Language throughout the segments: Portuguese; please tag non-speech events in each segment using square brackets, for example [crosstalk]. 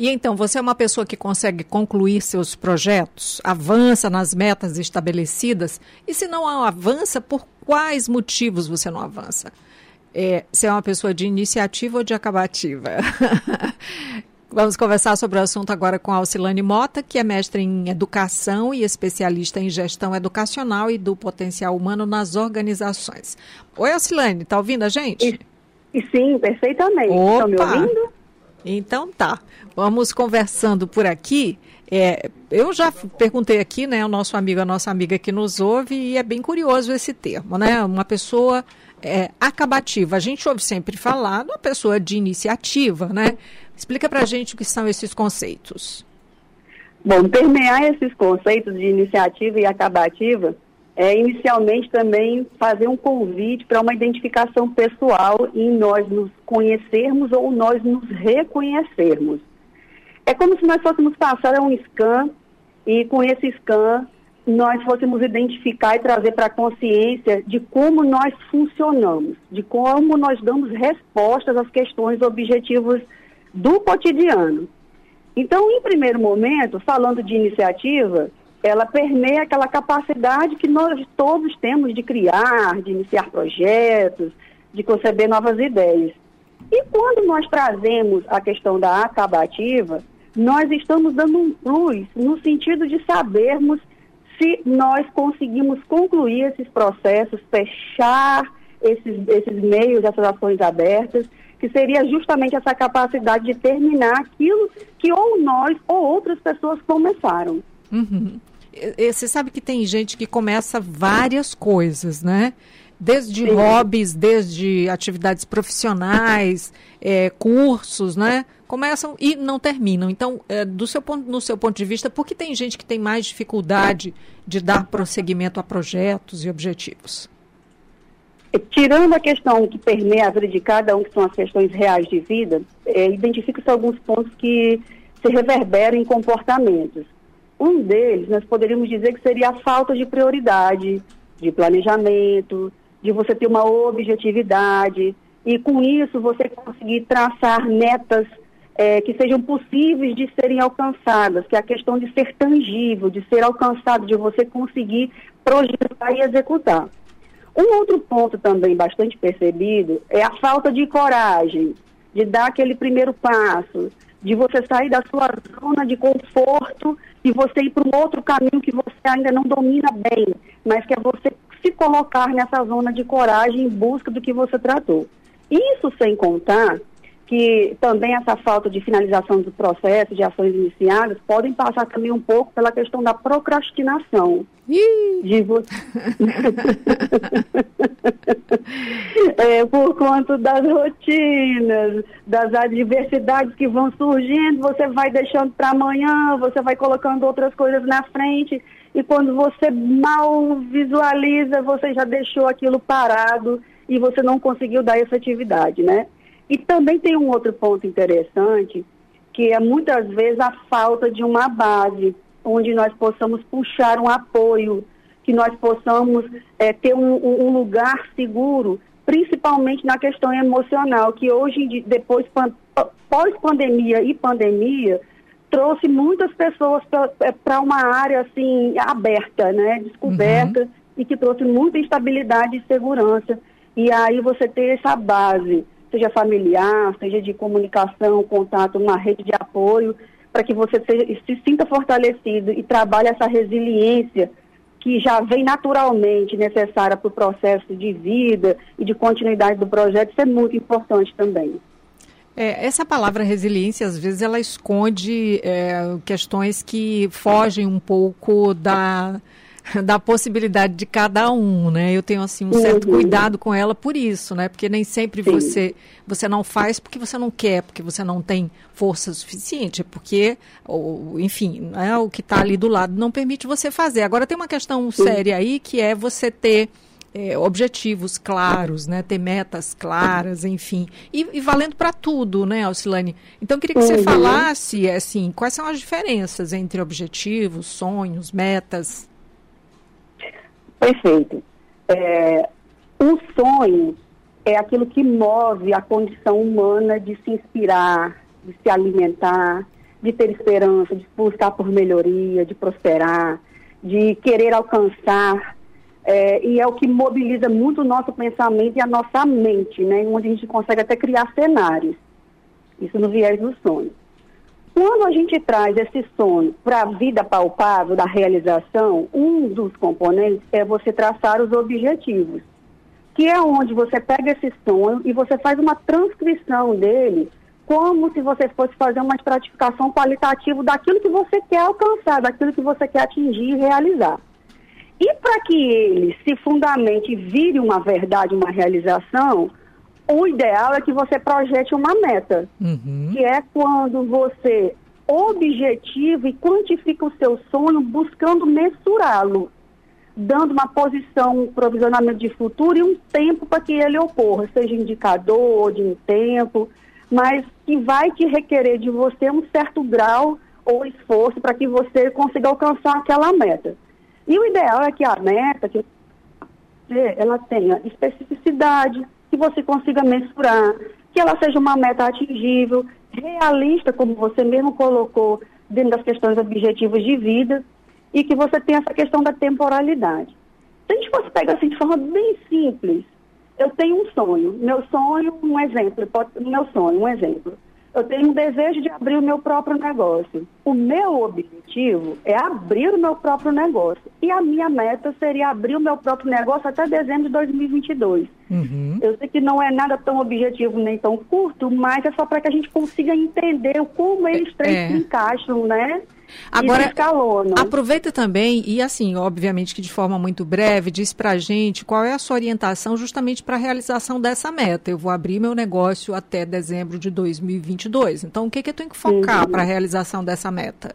E então, você é uma pessoa que consegue concluir seus projetos, avança nas metas estabelecidas, e se não avança, por quais motivos você não avança? É, você é uma pessoa de iniciativa ou de acabativa? [laughs] Vamos conversar sobre o assunto agora com a Alcilane Mota, que é mestre em educação e especialista em gestão educacional e do potencial humano nas organizações. Oi, Alcilane, está ouvindo a gente? E, sim, perfeitamente. Estão me ouvindo? Então tá, vamos conversando por aqui. É, eu já perguntei aqui, né, o nosso amigo, a nossa amiga que nos ouve, e é bem curioso esse termo, né? Uma pessoa é, acabativa. A gente ouve sempre falar de uma pessoa de iniciativa, né? Explica pra gente o que são esses conceitos. Bom, permear esses conceitos de iniciativa e acabativa é, inicialmente também fazer um convite para uma identificação pessoal em nós nos conhecermos ou nós nos reconhecermos. É como se nós fôssemos passar um scan e com esse scan nós fôssemos identificar e trazer para a consciência de como nós funcionamos, de como nós damos respostas às questões objetivos do cotidiano. Então, em primeiro momento, falando de iniciativa, ela permeia aquela capacidade que nós todos temos de criar, de iniciar projetos, de conceber novas ideias. E quando nós trazemos a questão da acabativa, nós estamos dando um plus no sentido de sabermos se nós conseguimos concluir esses processos, fechar esses, esses meios, essas ações abertas, que seria justamente essa capacidade de terminar aquilo que ou nós ou outras pessoas começaram. Uhum. Você sabe que tem gente que começa várias coisas, né? Desde Sim. hobbies, desde atividades profissionais, é, cursos, né? Começam e não terminam. Então, é, do seu ponto, no seu ponto de vista, por que tem gente que tem mais dificuldade de dar prosseguimento a projetos e objetivos? Tirando a questão que permeia a vida de cada um, que são as questões reais de vida, é, identifica-se alguns pontos que se reverberam em comportamentos. Um deles, nós poderíamos dizer que seria a falta de prioridade, de planejamento, de você ter uma objetividade, e com isso você conseguir traçar metas é, que sejam possíveis de serem alcançadas, que é a questão de ser tangível, de ser alcançado, de você conseguir projetar e executar. Um outro ponto também bastante percebido é a falta de coragem, de dar aquele primeiro passo, de você sair da sua zona de conforto e você ir para um outro caminho que você ainda não domina bem, mas que é você se colocar nessa zona de coragem em busca do que você tratou. Isso sem contar que também essa falta de finalização do processo, de ações iniciadas, podem passar também um pouco pela questão da procrastinação. De você... [laughs] é, por conta das rotinas, das adversidades que vão surgindo, você vai deixando para amanhã, você vai colocando outras coisas na frente, e quando você mal visualiza, você já deixou aquilo parado e você não conseguiu dar efetividade, né? E também tem um outro ponto interessante, que é muitas vezes a falta de uma base onde nós possamos puxar um apoio, que nós possamos é, ter um, um, lugar seguro, principalmente na questão emocional, que hoje, depois, pós-pandemia e pandemia, trouxe muitas pessoas para é, uma área assim aberta, né, descoberta, uhum. e que trouxe muita instabilidade e segurança. E aí você ter essa base seja familiar, seja de comunicação, contato, uma rede de apoio, para que você se, se sinta fortalecido e trabalhe essa resiliência que já vem naturalmente necessária para o processo de vida e de continuidade do projeto, isso é muito importante também. É, essa palavra resiliência, às vezes, ela esconde é, questões que fogem um pouco da [laughs] da possibilidade de cada um, né? Eu tenho assim um certo uhum. cuidado com ela por isso, né? Porque nem sempre Sim. você você não faz porque você não quer, porque você não tem força suficiente, porque ou, enfim, né, o que está ali do lado não permite você fazer. Agora tem uma questão séria aí que é você ter é, objetivos claros, né? Ter metas claras, enfim. E, e valendo para tudo, né, Alcilane? Então, eu queria que você uhum. falasse, assim, quais são as diferenças entre objetivos, sonhos, metas? Perfeito. É, um sonho é aquilo que move a condição humana de se inspirar, de se alimentar, de ter esperança, de buscar por melhoria, de prosperar, de querer alcançar. É, e é o que mobiliza muito o nosso pensamento e a nossa mente, né? Onde a gente consegue até criar cenários. Isso no viés do sonho. Quando a gente traz esse sonho para a vida palpável da realização, um dos componentes é você traçar os objetivos, que é onde você pega esse sonho e você faz uma transcrição dele, como se você fosse fazer uma estratificação qualitativa daquilo que você quer alcançar, daquilo que você quer atingir e realizar. E para que ele se fundamente vire uma verdade, uma realização, o ideal é que você projete uma meta, uhum. que é quando você objetiva e quantifica o seu sonho buscando mensurá-lo, dando uma posição, um provisionamento de futuro e um tempo para que ele ocorra, seja indicador de um tempo, mas que vai te requerer de você um certo grau ou esforço para que você consiga alcançar aquela meta. E o ideal é que a meta que ela tenha especificidade, que você consiga mensurar, que ela seja uma meta atingível, realista, como você mesmo colocou dentro das questões objetivos de vida, e que você tenha essa questão da temporalidade. Se a gente fosse pegar assim de forma bem simples, eu tenho um sonho. Meu sonho, um exemplo, meu sonho, um exemplo eu tenho um desejo de abrir o meu próprio negócio. O meu objetivo é abrir o meu próprio negócio. E a minha meta seria abrir o meu próprio negócio até dezembro de 2022. Uhum. Eu sei que não é nada tão objetivo nem tão curto, mas é só para que a gente consiga entender como eles três é. se encaixam, né? Agora, aproveita também e assim, obviamente que de forma muito breve, diz para a gente qual é a sua orientação justamente para a realização dessa meta. Eu vou abrir meu negócio até dezembro de 2022. Então, o que, que eu tenho que focar para a realização dessa meta?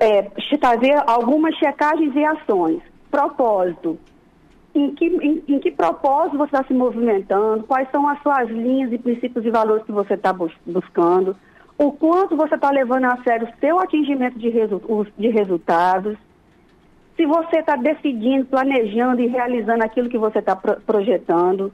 É, fazer algumas checagens e ações. Propósito. Em que, em, em que propósito você está se movimentando? Quais são as suas linhas e princípios e valores que você está bus buscando? O quanto você está levando a sério o seu atingimento de, resu de resultados, se você está decidindo, planejando e realizando aquilo que você está pro projetando.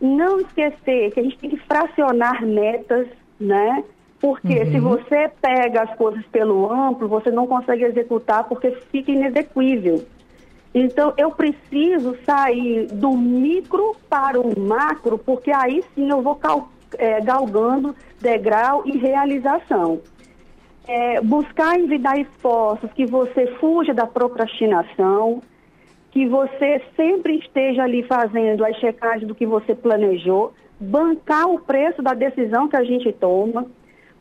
Não esquecer que a gente tem que fracionar metas, né? Porque uhum. se você pega as coisas pelo amplo, você não consegue executar porque fica inexequível. Então, eu preciso sair do micro para o macro, porque aí sim eu vou calcular é, galgando degrau e realização. É, buscar envidar esforços, que você fuja da procrastinação, que você sempre esteja ali fazendo a checagem do que você planejou, bancar o preço da decisão que a gente toma,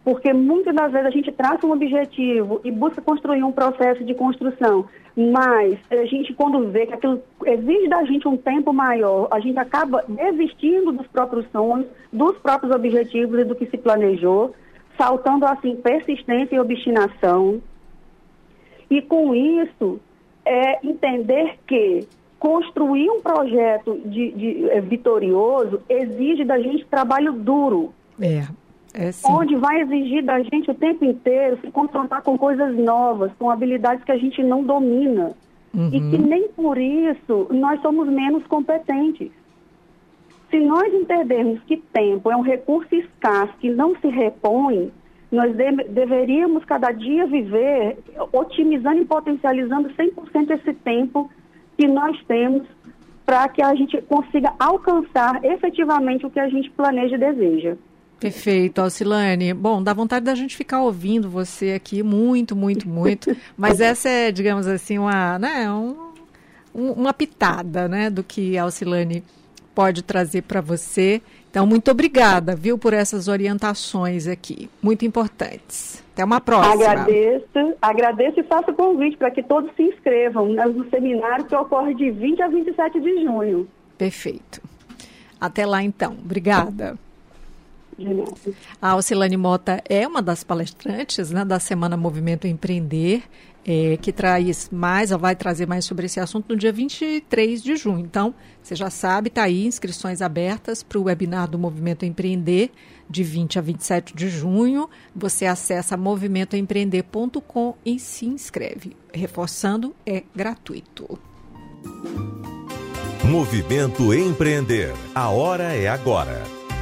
porque muitas das vezes a gente traça um objetivo e busca construir um processo de construção, mas a gente, quando vê que aquilo exige da gente um tempo maior, a gente acaba desistindo dos próprios sonhos, dos próprios objetivos e do que se planejou, faltando assim persistência e obstinação. E com isso, é entender que construir um projeto de, de é, vitorioso exige da gente trabalho duro. É. É, onde vai exigir da gente o tempo inteiro se confrontar com coisas novas, com habilidades que a gente não domina. Uhum. E que nem por isso nós somos menos competentes. Se nós entendermos que tempo é um recurso escasso que não se repõe, nós de deveríamos cada dia viver otimizando e potencializando 100% esse tempo que nós temos para que a gente consiga alcançar efetivamente o que a gente planeja e deseja. Perfeito, Alcilane. Bom, dá vontade da gente ficar ouvindo você aqui muito, muito, muito. Mas essa é, digamos assim, uma, né, um, uma pitada né, do que a Alcilane pode trazer para você. Então, Então, muito obrigada, viu, por essas orientações aqui, muito importantes. Até uma próxima. Agradeço, agradeço e faço o convite para que todos se inscrevam no seminário que ocorre de 20 a 27 de junho. Perfeito. Até lá, então. Obrigada. A Alcilane Mota é uma das palestrantes né, da Semana Movimento Empreender, é, que traz mais, vai trazer mais sobre esse assunto no dia 23 de junho. Então, você já sabe, está aí, inscrições abertas para o webinar do Movimento Empreender, de 20 a 27 de junho. Você acessa movimentoempreender.com e se inscreve. Reforçando, é gratuito. Movimento Empreender. A hora é agora.